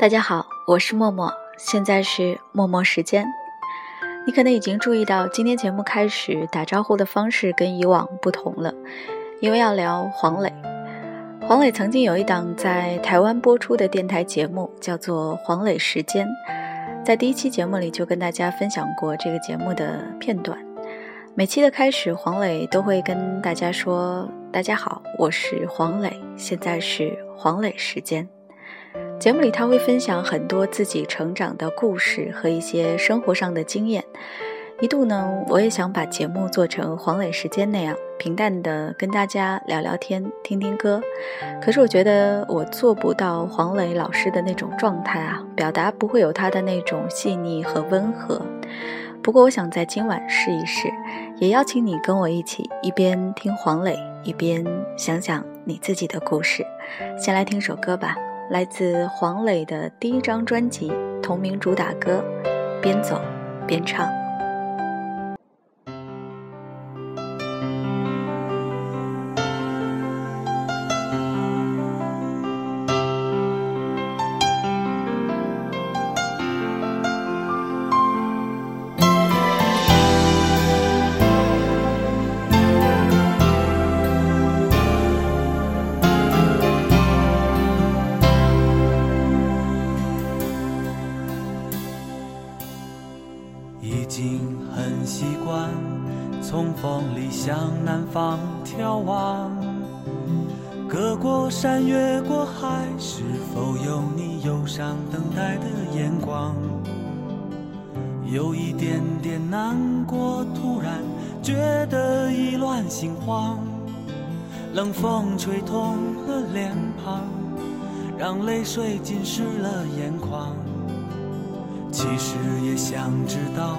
大家好，我是默默，现在是默默时间。你可能已经注意到，今天节目开始打招呼的方式跟以往不同了，因为要聊黄磊。黄磊曾经有一档在台湾播出的电台节目，叫做《黄磊时间》。在第一期节目里就跟大家分享过这个节目的片段。每期的开始，黄磊都会跟大家说：“大家好，我是黄磊，现在是黄磊时间。”节目里他会分享很多自己成长的故事和一些生活上的经验。一度呢，我也想把节目做成黄磊时间那样平淡的跟大家聊聊天、听听歌。可是我觉得我做不到黄磊老师的那种状态啊，表达不会有他的那种细腻和温和。不过，我想在今晚试一试，也邀请你跟我一起，一边听黄磊，一边想想你自己的故事。先来听首歌吧，来自黄磊的第一张专辑同名主打歌《边走边唱》。向南方眺望，隔过山越过海，是否有你忧伤等待的眼光？有一点点难过，突然觉得意乱心慌。冷风吹痛了脸庞，让泪水浸湿了眼眶。其实也想知道，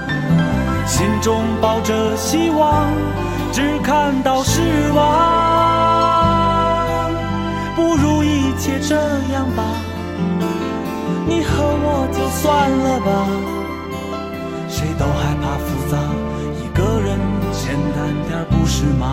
心中抱着希望，只看到失望。不如一切这样吧，你和我就算了吧。谁都害怕复杂，一个人简单点，不是吗？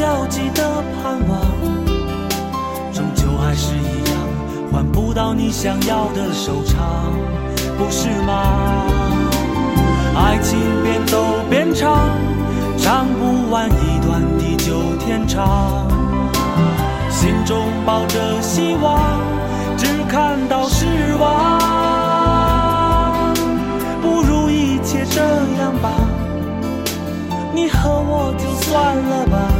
焦急的盼望，终究还是一样，换不到你想要的收场，不是吗？爱情边走边唱，唱不完一段地久天长。心中抱着希望，只看到失望，不如一切这样吧，你和我就算了吧。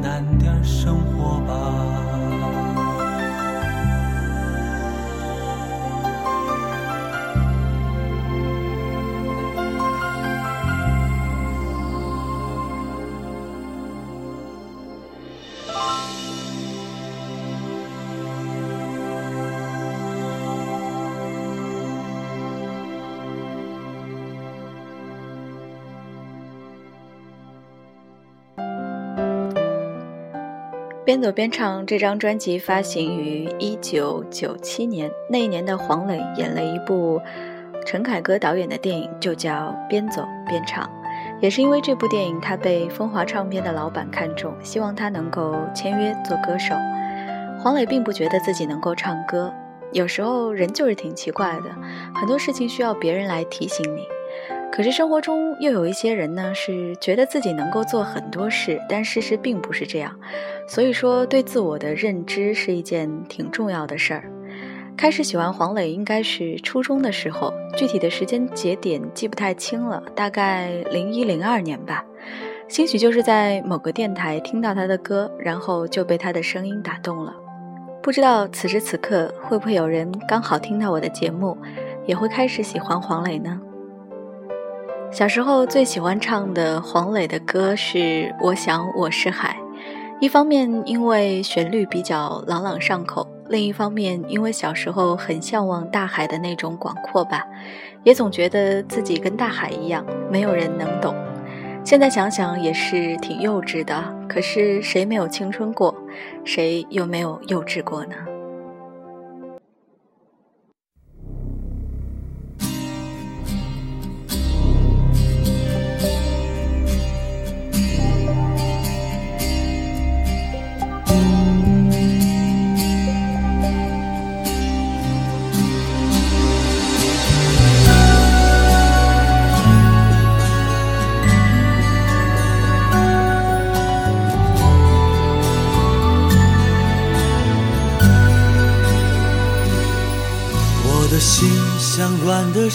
单边走边唱这张专辑发行于一九九七年，那一年的黄磊演了一部陈凯歌导演的电影，就叫《边走边唱》。也是因为这部电影，他被风华唱片的老板看中，希望他能够签约做歌手。黄磊并不觉得自己能够唱歌，有时候人就是挺奇怪的，很多事情需要别人来提醒你。可是生活中又有一些人呢，是觉得自己能够做很多事，但事实并不是这样。所以说，对自我的认知是一件挺重要的事儿。开始喜欢黄磊应该是初中的时候，具体的时间节点记不太清了，大概零一零二年吧。兴许就是在某个电台听到他的歌，然后就被他的声音打动了。不知道此时此刻会不会有人刚好听到我的节目，也会开始喜欢黄磊呢？小时候最喜欢唱的黄磊的歌是《我想我是海》，一方面因为旋律比较朗朗上口，另一方面因为小时候很向往大海的那种广阔吧，也总觉得自己跟大海一样，没有人能懂。现在想想也是挺幼稚的，可是谁没有青春过，谁又没有幼稚过呢？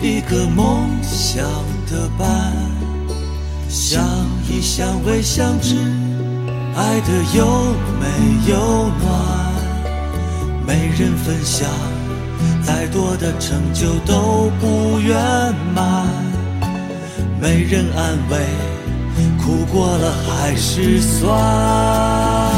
一个梦想的伴，相依相偎相知，爱的又美又暖。没人分享，再多的成就都不圆满。没人安慰，苦过了还是酸。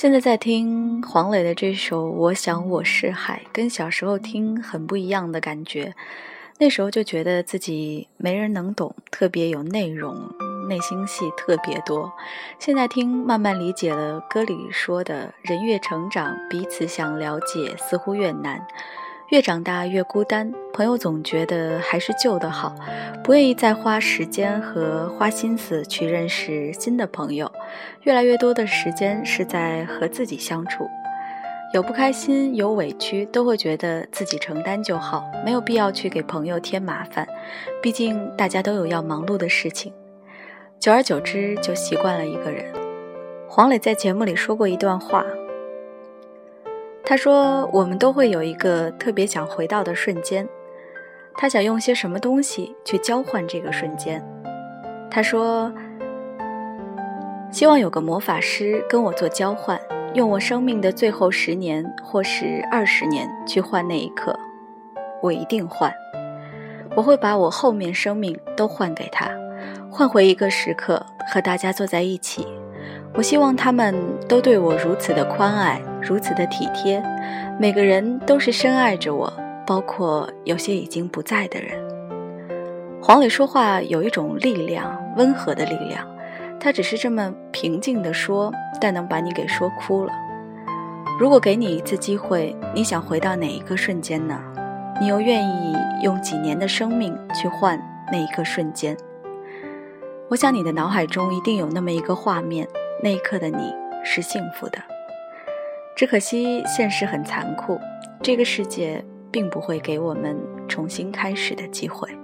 现在在听黄磊的这首《我想我是海》，跟小时候听很不一样的感觉。那时候就觉得自己没人能懂，特别有内容，内心戏特别多。现在听，慢慢理解了歌里说的“人越成长，彼此想了解似乎越难”。越长大越孤单，朋友总觉得还是旧的好，不愿意再花时间和花心思去认识新的朋友。越来越多的时间是在和自己相处，有不开心有委屈，都会觉得自己承担就好，没有必要去给朋友添麻烦。毕竟大家都有要忙碌的事情，久而久之就习惯了一个人。黄磊在节目里说过一段话。他说：“我们都会有一个特别想回到的瞬间，他想用些什么东西去交换这个瞬间。”他说：“希望有个魔法师跟我做交换，用我生命的最后十年或是二十年去换那一刻，我一定换。我会把我后面生命都换给他，换回一个时刻和大家坐在一起。”我希望他们都对我如此的宽爱，如此的体贴，每个人都是深爱着我，包括有些已经不在的人。黄磊说话有一种力量，温和的力量，他只是这么平静地说，但能把你给说哭了。如果给你一次机会，你想回到哪一个瞬间呢？你又愿意用几年的生命去换那一个瞬间？我想你的脑海中一定有那么一个画面。那一刻的你是幸福的，只可惜现实很残酷，这个世界并不会给我们重新开始的机会。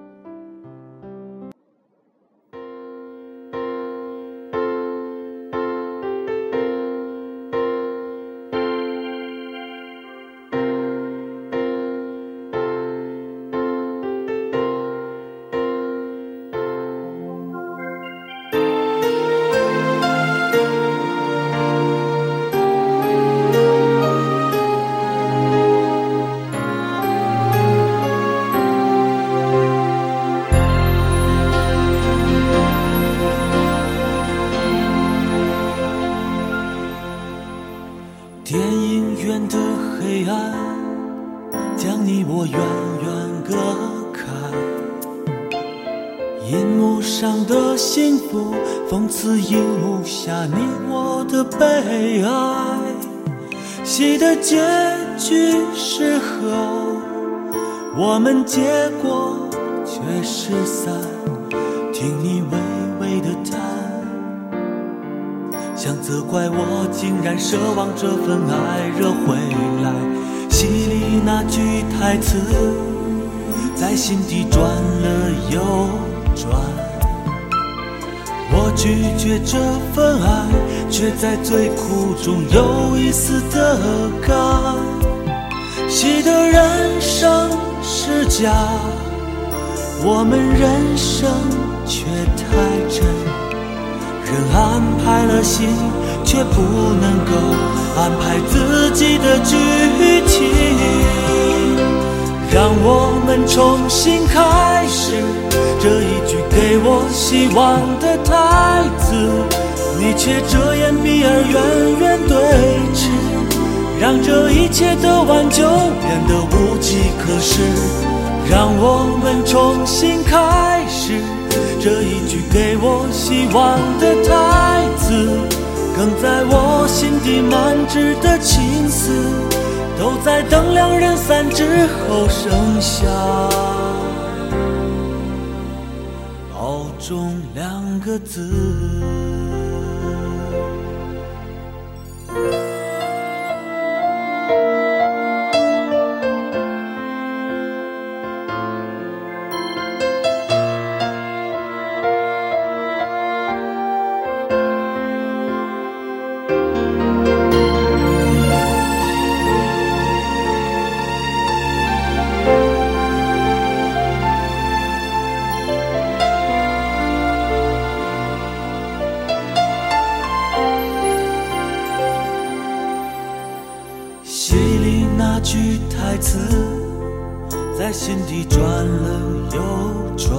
竟然奢望这份爱热回来。戏里那句台词，在心底转了又转。我拒绝这份爱，却在最苦中有一丝的甘。戏的人生是假，我们人生却太真。人安排了戏，却不能够安排自己的剧情。让我们重新开始，这一句给我希望的台词，你却遮掩避而远远对峙，让这一切的挽救变得无计可施。让我们重新开始，这一句给我希望的台词，更在我心底满纸的情丝。都在等两人散之后剩下“保重”两个字。在心底转了又转，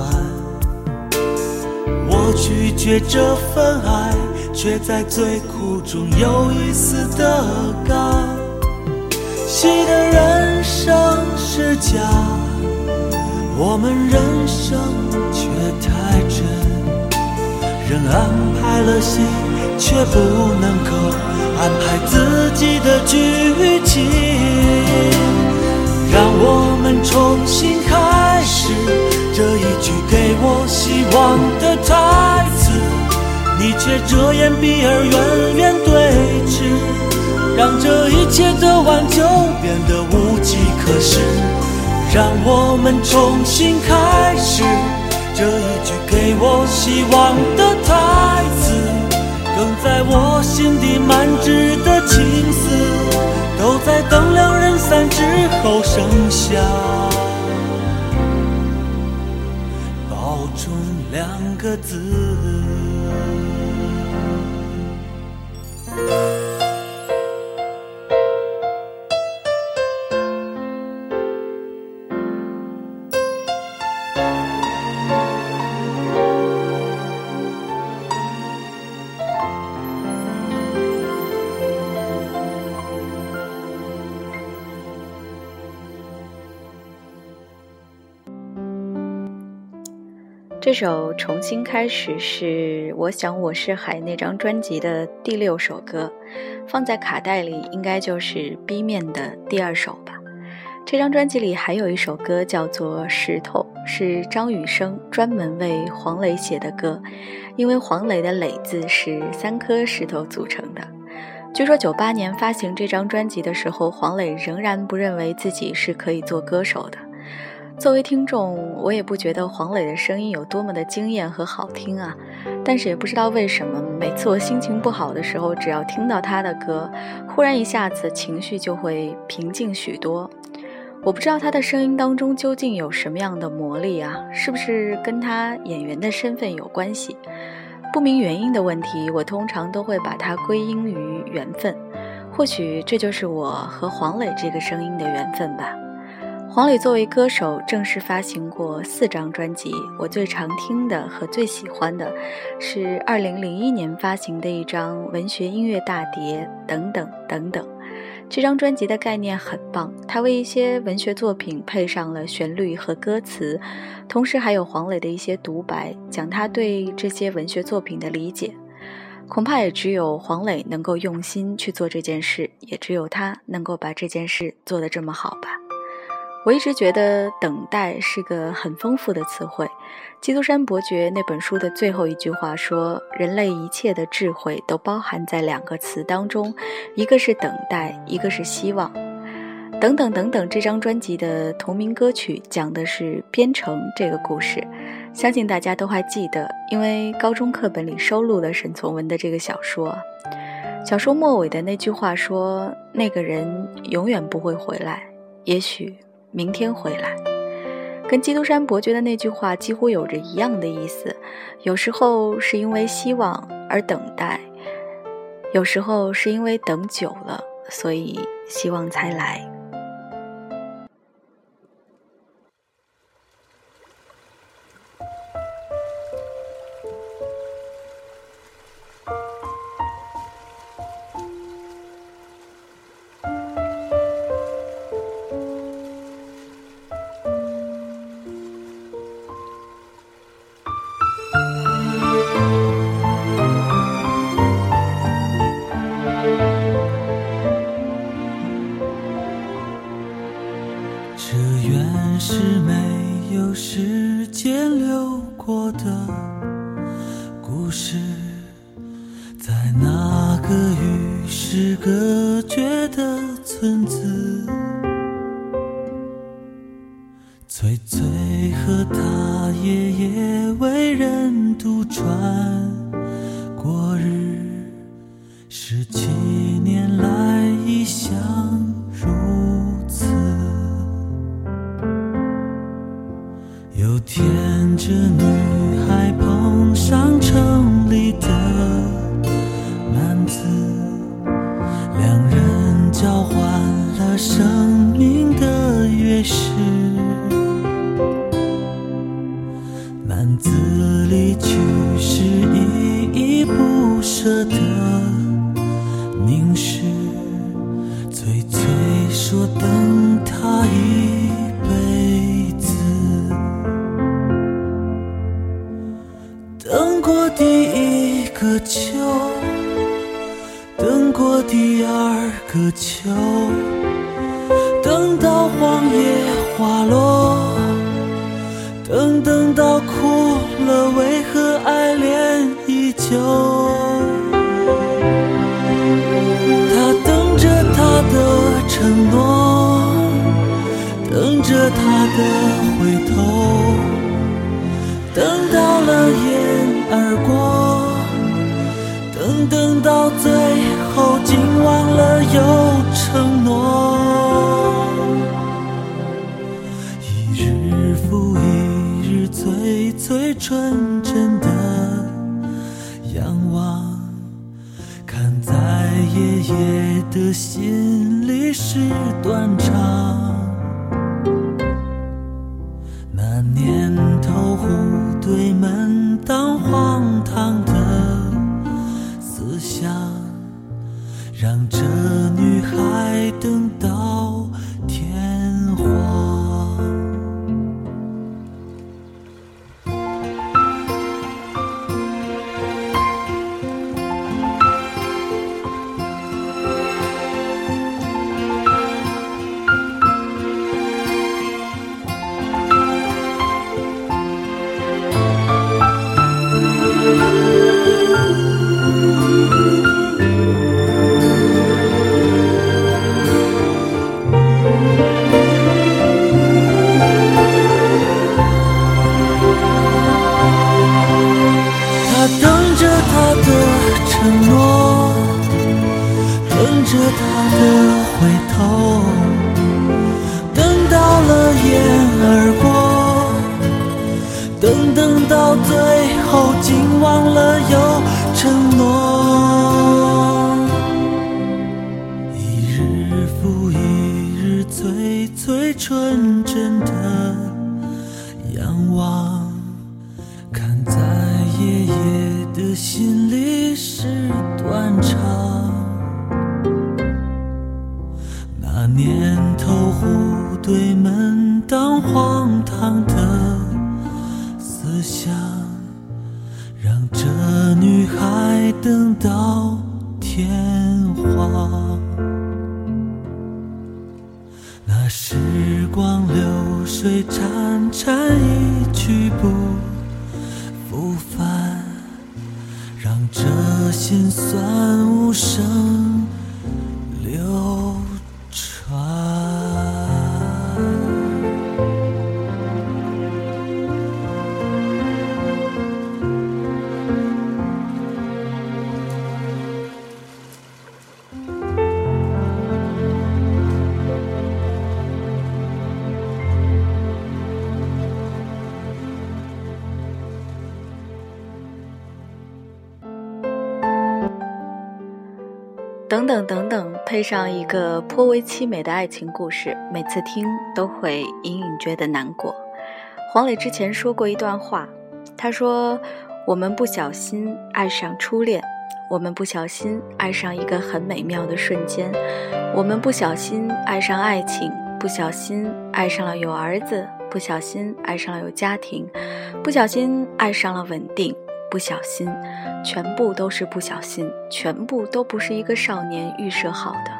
我拒绝这份爱，却在最苦中有一丝的甘。戏的人生是假，我们人生却太真。人安排了戏，却不能够安排自己的剧情。让我们重新开始，这一句给我希望的台词，你却遮掩避而远远对峙，让这一切的挽救变得无计可施。让我们重新开始，这一句给我希望的台词，更在我心底满纸的情丝。都在等两人散之后剩下“保重”两个字。这首《重新开始》是我想我是海那张专辑的第六首歌，放在卡带里应该就是 B 面的第二首吧。这张专辑里还有一首歌叫做《石头》，是张雨生专门为黄磊写的歌，因为黄磊的“磊”字是三颗石头组成的。据说九八年发行这张专辑的时候，黄磊仍然不认为自己是可以做歌手的。作为听众，我也不觉得黄磊的声音有多么的惊艳和好听啊，但是也不知道为什么，每次我心情不好的时候，只要听到他的歌，忽然一下子情绪就会平静许多。我不知道他的声音当中究竟有什么样的魔力啊，是不是跟他演员的身份有关系？不明原因的问题，我通常都会把它归因于缘分，或许这就是我和黄磊这个声音的缘分吧。黄磊作为歌手，正式发行过四张专辑。我最常听的和最喜欢的，是2001年发行的一张文学音乐大碟，等等等等。这张专辑的概念很棒，他为一些文学作品配上了旋律和歌词，同时还有黄磊的一些独白，讲他对这些文学作品的理解。恐怕也只有黄磊能够用心去做这件事，也只有他能够把这件事做得这么好吧。我一直觉得“等待”是个很丰富的词汇。基督山伯爵那本书的最后一句话说：“人类一切的智慧都包含在两个词当中，一个是等待，一个是希望。”等等等等，这张专辑的同名歌曲讲的是编程这个故事，相信大家都还记得，因为高中课本里收录了沈从文的这个小说。小说末尾的那句话说：“那个人永远不会回来，也许。”明天回来，跟基督山伯爵的那句话几乎有着一样的意思。有时候是因为希望而等待，有时候是因为等久了，所以希望才来。流过的故事，在那个与世隔绝。纯真的仰望，看在爷爷的心里是短。等等等，配上一个颇为凄美的爱情故事，每次听都会隐隐觉得难过。黄磊之前说过一段话，他说：“我们不小心爱上初恋，我们不小心爱上一个很美妙的瞬间，我们不小心爱上爱情，不小心爱上了有儿子，不小心爱上了有家庭，不小心爱上了稳定。”不小心，全部都是不小心，全部都不是一个少年预设好的。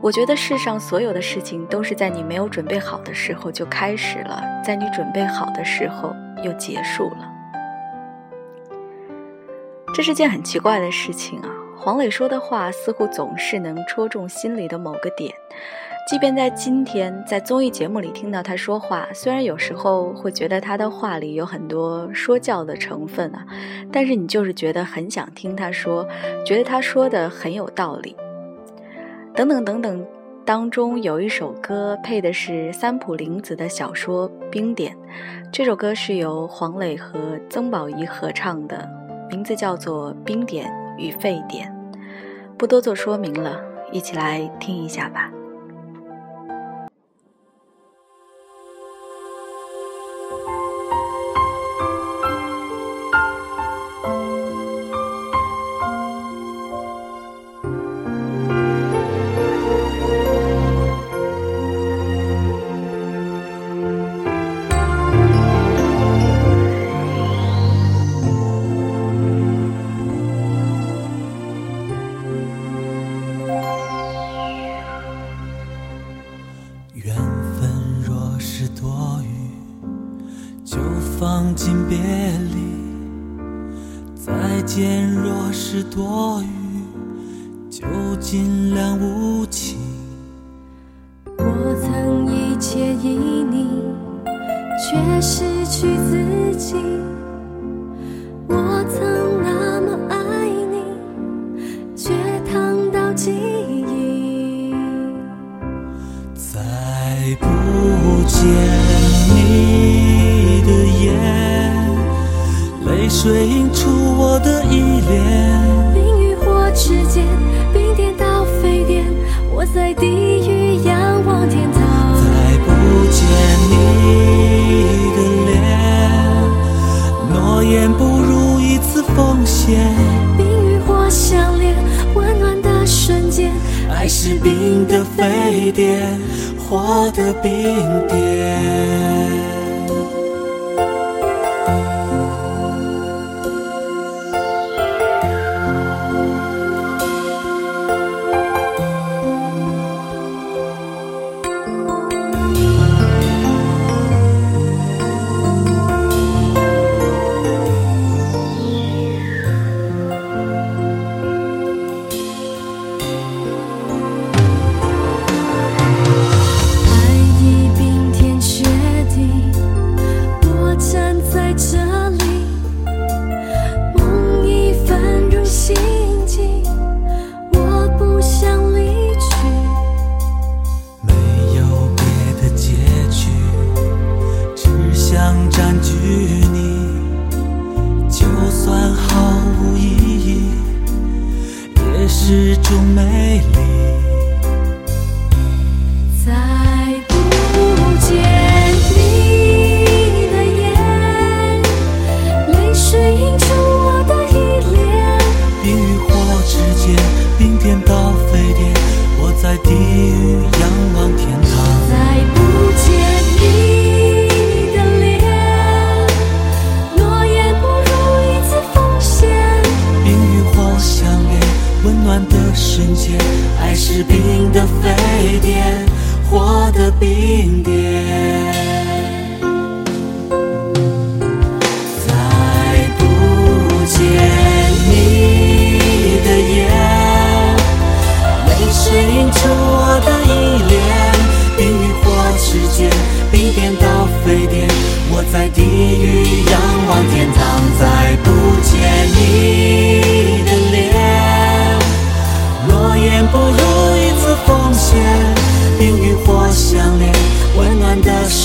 我觉得世上所有的事情都是在你没有准备好的时候就开始了，在你准备好的时候又结束了。这是件很奇怪的事情啊！黄磊说的话似乎总是能戳中心里的某个点。即便在今天在综艺节目里听到他说话，虽然有时候会觉得他的话里有很多说教的成分啊，但是你就是觉得很想听他说，觉得他说的很有道理。等等等等，当中有一首歌配的是三浦绫子的小说《冰点》，这首歌是由黄磊和曾宝仪合唱的，名字叫做《冰点与沸点》。不多做说明了，一起来听一下吧。心别离，再见若是多余，就尽量无情。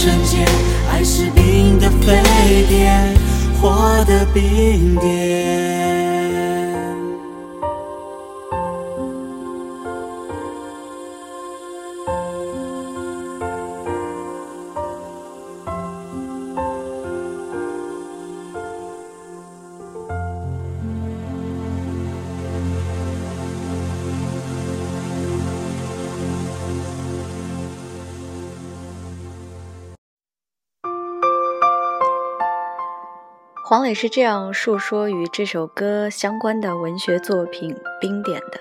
瞬间，爱是冰的沸点，火的冰点。磊是这样述说与这首歌相关的文学作品《冰点》的。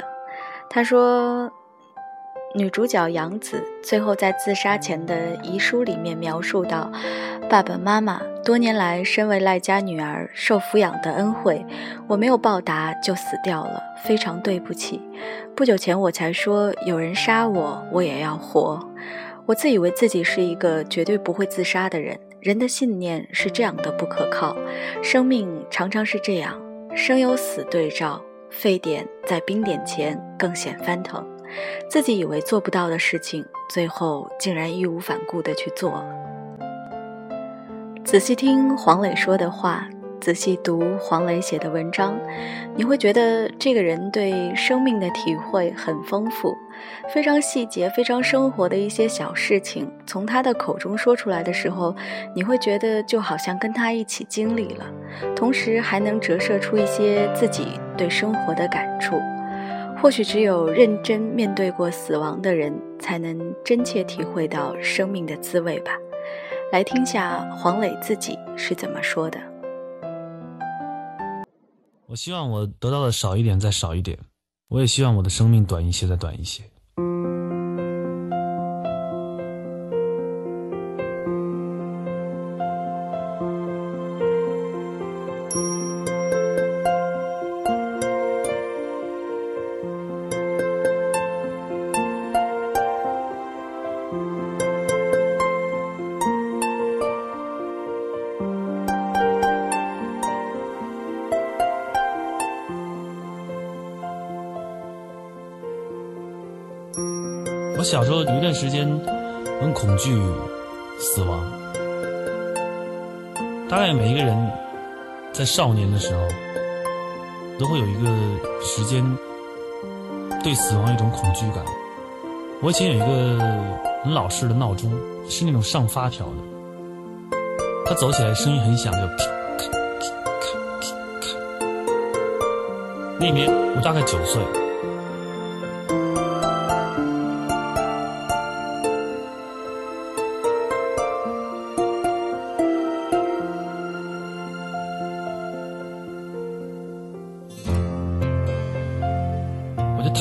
他说，女主角杨子最后在自杀前的遗书里面描述到：“爸爸妈妈多年来身为赖家女儿受抚养的恩惠，我没有报答就死掉了，非常对不起。不久前我才说，有人杀我，我也要活。我自以为自己是一个绝对不会自杀的人。”人的信念是这样的不可靠，生命常常是这样，生有死对照，沸点在冰点前更显翻腾，自己以为做不到的事情，最后竟然义无反顾地去做了。仔细听黄磊说的话。仔细读黄磊写的文章，你会觉得这个人对生命的体会很丰富，非常细节、非常生活的一些小事情，从他的口中说出来的时候，你会觉得就好像跟他一起经历了，同时还能折射出一些自己对生活的感触。或许只有认真面对过死亡的人，才能真切体会到生命的滋味吧。来听下黄磊自己是怎么说的。我希望我得到的少一点，再少一点。我也希望我的生命短一些，再短一些。恐惧死亡，大概每一个人在少年的时候都会有一个时间对死亡一种恐惧感。我以前有一个很老式的闹钟，是那种上发条的，它走起来声音很响，就咔咔咔咔咔。那年我大概九岁。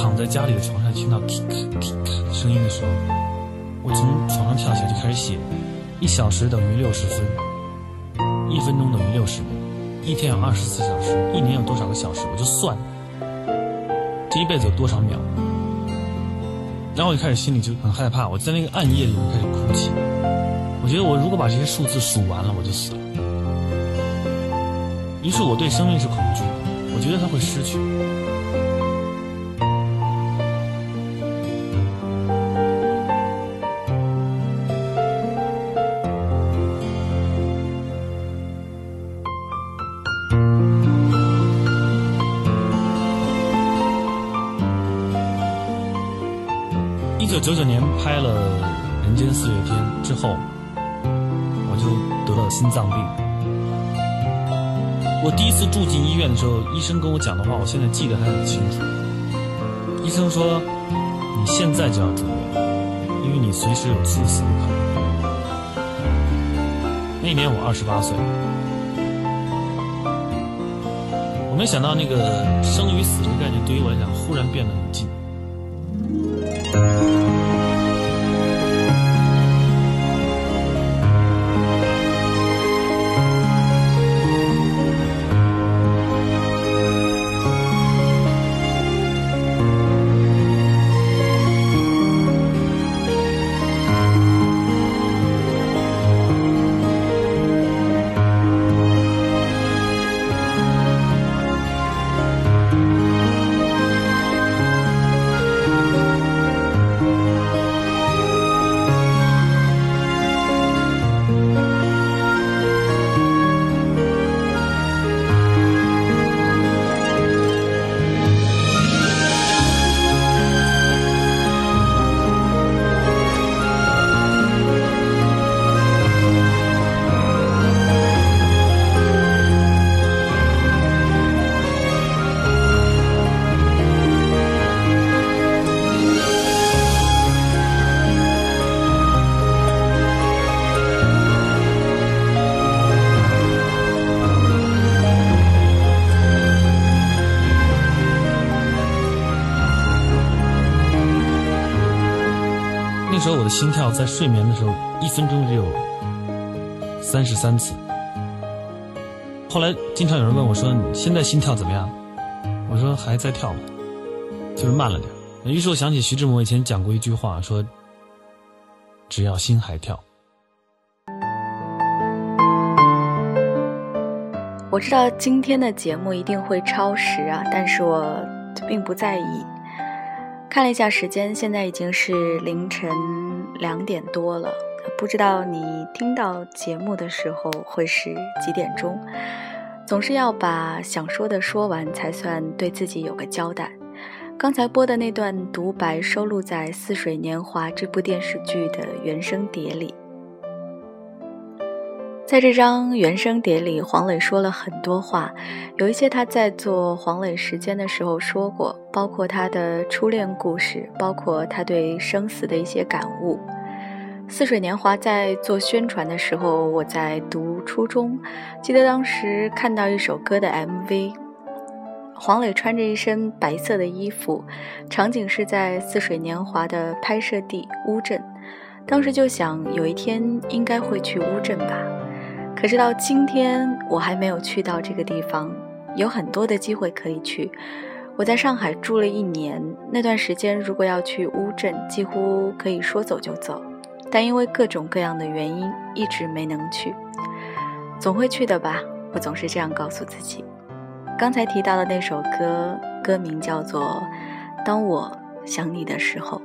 躺在家里的床上，听到咔咔咔声音的时候，我从床上跳起来就开始写：一小时等于六十分，一分钟等于六十秒，一天有二十四小时，一年有多少个小时？我就算，这一辈子有多少秒？然后我就开始心里就很害怕，我在那个暗夜里面开始哭泣。我觉得我如果把这些数字数完了，我就死了。于是我对生命是恐惧的，我觉得它会失去。拍了《人间四月天》之后，我就得了心脏病。我第一次住进医院的时候，医生跟我讲的话，我现在记得还很清楚。医生说：“你现在就要住院，因为你随时有猝死的可能。”那年我二十八岁，我没想到那个生与死这个概念对于我来讲，忽然变得很近。我的心跳在睡眠的时候一分钟只有三十三次。后来经常有人问我说：“你现在心跳怎么样？”我说：“还在跳，就是慢了点。”于是我想起徐志摩以前讲过一句话，说：“只要心还跳。”我知道今天的节目一定会超时啊，但是我并不在意。看了一下时间，现在已经是凌晨两点多了，不知道你听到节目的时候会是几点钟？总是要把想说的说完，才算对自己有个交代。刚才播的那段独白收录在《似水年华》这部电视剧的原声碟里。在这张原声碟里，黄磊说了很多话，有一些他在做黄磊时间的时候说过，包括他的初恋故事，包括他对生死的一些感悟。《似水年华》在做宣传的时候，我在读初中，记得当时看到一首歌的 MV，黄磊穿着一身白色的衣服，场景是在《似水年华》的拍摄地乌镇，当时就想有一天应该会去乌镇吧。可是到今天，我还没有去到这个地方，有很多的机会可以去。我在上海住了一年，那段时间如果要去乌镇，几乎可以说走就走，但因为各种各样的原因，一直没能去。总会去的吧，我总是这样告诉自己。刚才提到的那首歌，歌名叫做《当我想你的时候》。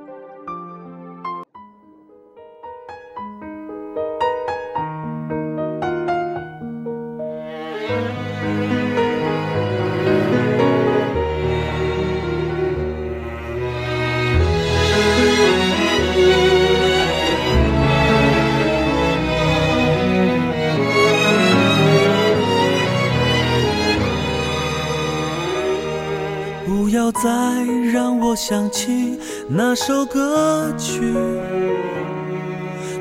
想起那首歌曲，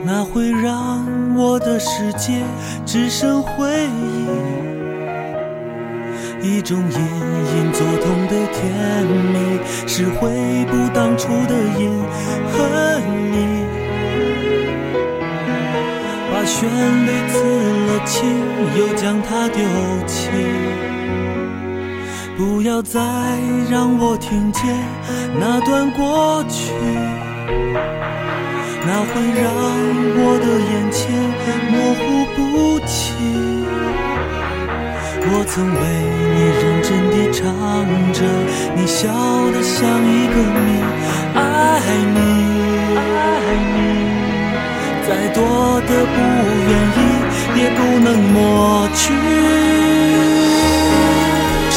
那会让我的世界只剩回忆。一种隐隐作痛的甜蜜，是回不当初的瘾和你，把旋律刺了青，又将它丢弃。不要再让我听见那段过去，那会让我的眼前模糊不清。我曾为你认真地唱着，你笑得像一个谜。爱你，爱你，再多的不愿意也不能抹去。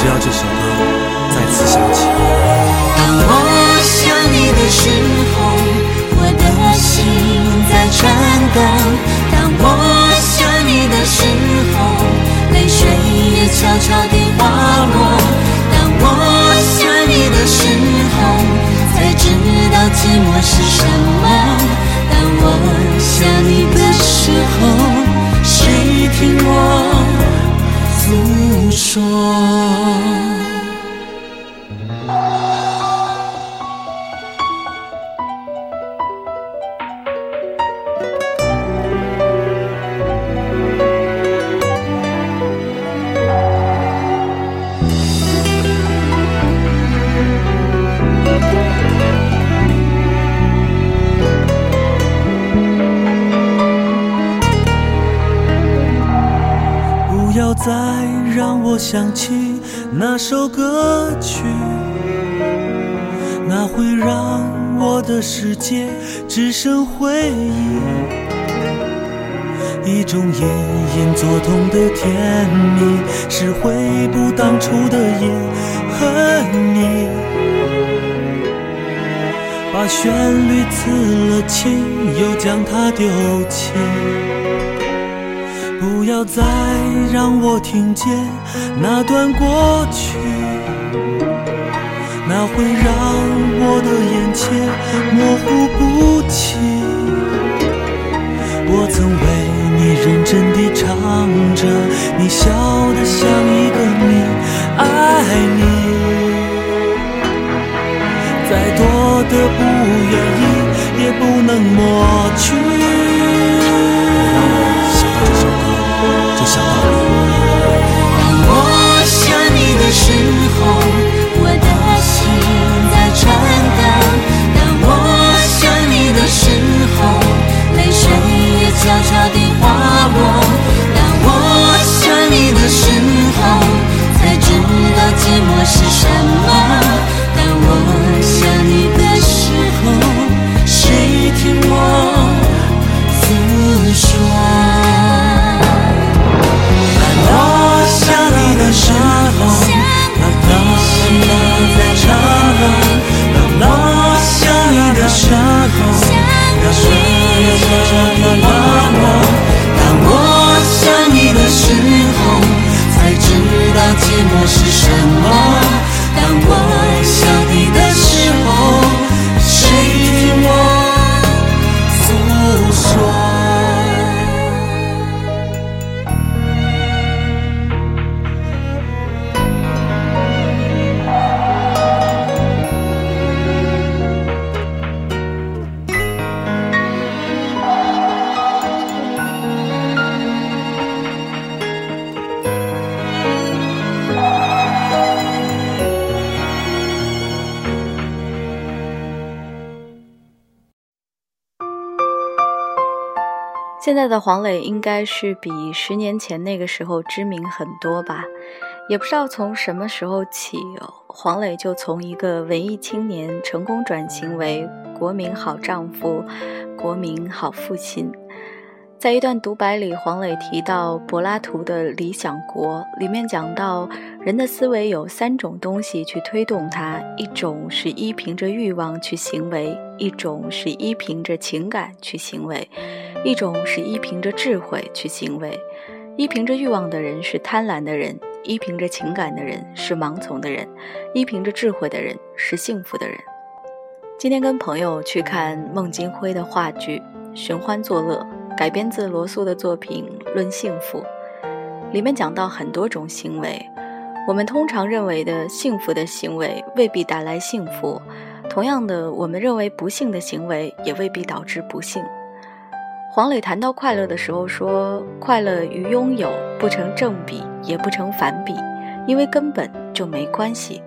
只要这首歌再次响起。当我想你的时候，我的心在颤抖。当我想你的时候，泪水也悄悄地滑落。当我想你的时候，才知道寂寞是什么。当我想你的时候，谁听我诉说？想起那首歌曲，那会让我的世界只剩回忆。一种隐隐作痛的甜蜜，是回不当初的瘾和你，把旋律刺了青，又将它丢弃。不要再让我听见那段过去，那会让我的眼前模糊不清。我曾为你认真地唱着，你笑得像一个谜。爱你，再多的不愿意也不能抹去那么，当我想你的时候，才知道寂寞是什么。现在的黄磊应该是比十年前那个时候知名很多吧？也不知道从什么时候起，黄磊就从一个文艺青年成功转型为国民好丈夫、国民好父亲。在一段独白里，黄磊提到柏拉图的理想国，里面讲到人的思维有三种东西去推动它：一种是依凭着欲望去行为，一种是依凭着情感去行为，一种是依凭着智慧去行为。依凭着欲望的人是贪婪的人，依凭着情感的人是盲从的人，依凭着智慧的人是幸福的人。今天跟朋友去看孟京辉的话剧《寻欢作乐》。改编自罗素的作品《论幸福》，里面讲到很多种行为。我们通常认为的幸福的行为未必带来幸福，同样的，我们认为不幸的行为也未必导致不幸。黄磊谈到快乐的时候说：“快乐与拥有不成正比，也不成反比，因为根本就没关系。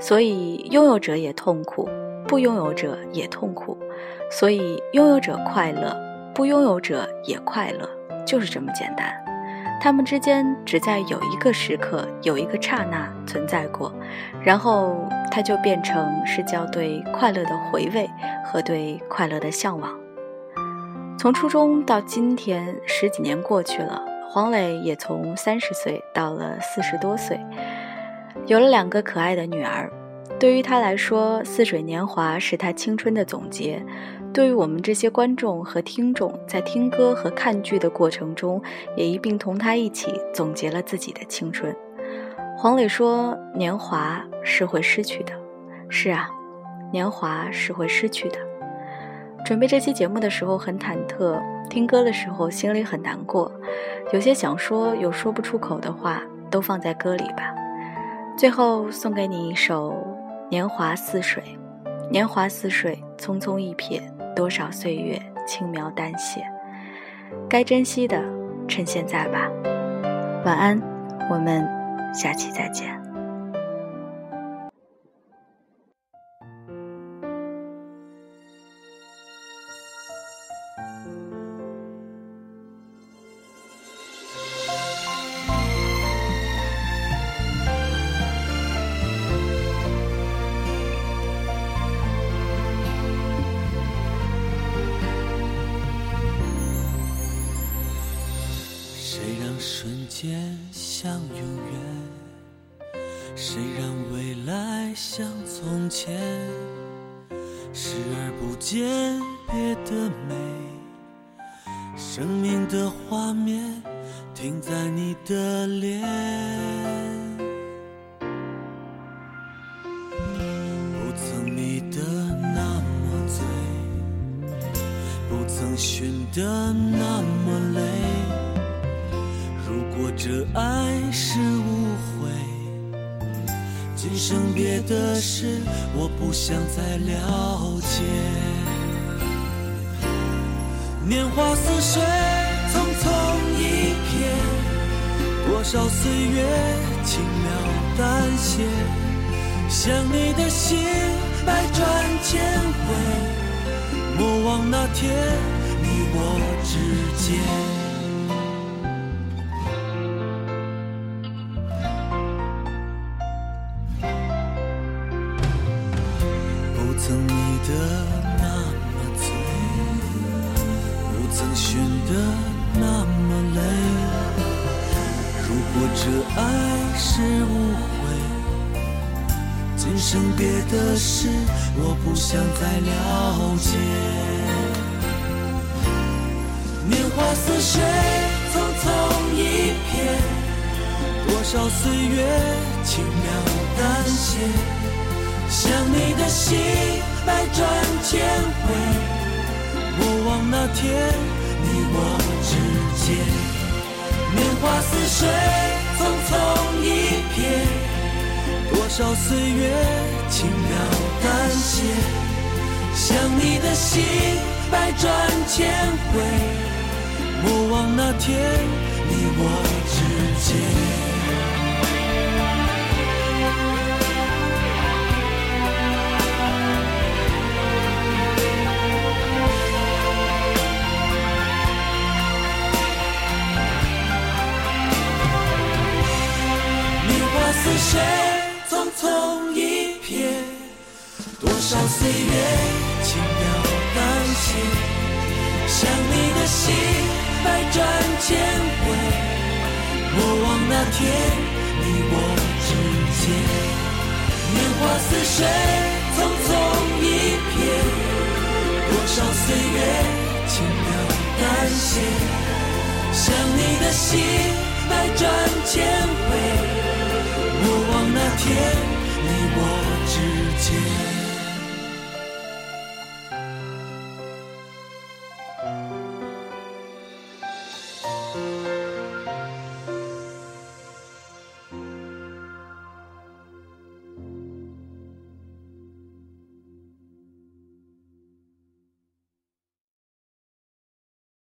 所以拥有者也痛苦，不拥有者也痛苦。所以拥有者快乐。”不拥有者也快乐，就是这么简单。他们之间只在有一个时刻、有一个刹那存在过，然后它就变成是叫对快乐的回味和对快乐的向往。从初中到今天，十几年过去了，黄磊也从三十岁到了四十多岁，有了两个可爱的女儿。对于他来说，《似水年华》是他青春的总结。对于我们这些观众和听众，在听歌和看剧的过程中，也一并同他一起总结了自己的青春。黄磊说：“年华是会失去的。”是啊，年华是会失去的。准备这期节目的时候很忐忑，听歌的时候心里很难过，有些想说又说不出口的话，都放在歌里吧。最后送给你一首《年华似水》，年华似水，匆匆一瞥。多少岁月轻描淡写，该珍惜的，趁现在吧。晚安，我们下期再见。不见别的美，生命的画面停在你的脸。不曾迷得那么醉，不曾寻得那么累。如果这爱是误会，今生别的事我不想再了解。年华似水，匆匆一瞥，多少岁月轻描淡写，想你的心百转千回，莫忘那天你我之间。事，我不想再了解。年华似水，匆匆一瞥，多少岁月轻描淡写。想你的心，百转千回，莫忘那天你我之间。年华似水，匆匆一瞥。少岁月，轻描淡写，想你的心，百转千回。莫忘那天，你我之间。你怕死谁？匆匆一瞥，多少岁月轻描淡写，想你的心百转千回，莫忘那天你我之间，年华似水，匆匆一瞥，多少岁月轻描淡写，想你的心百转千回。莫忘那天我之间。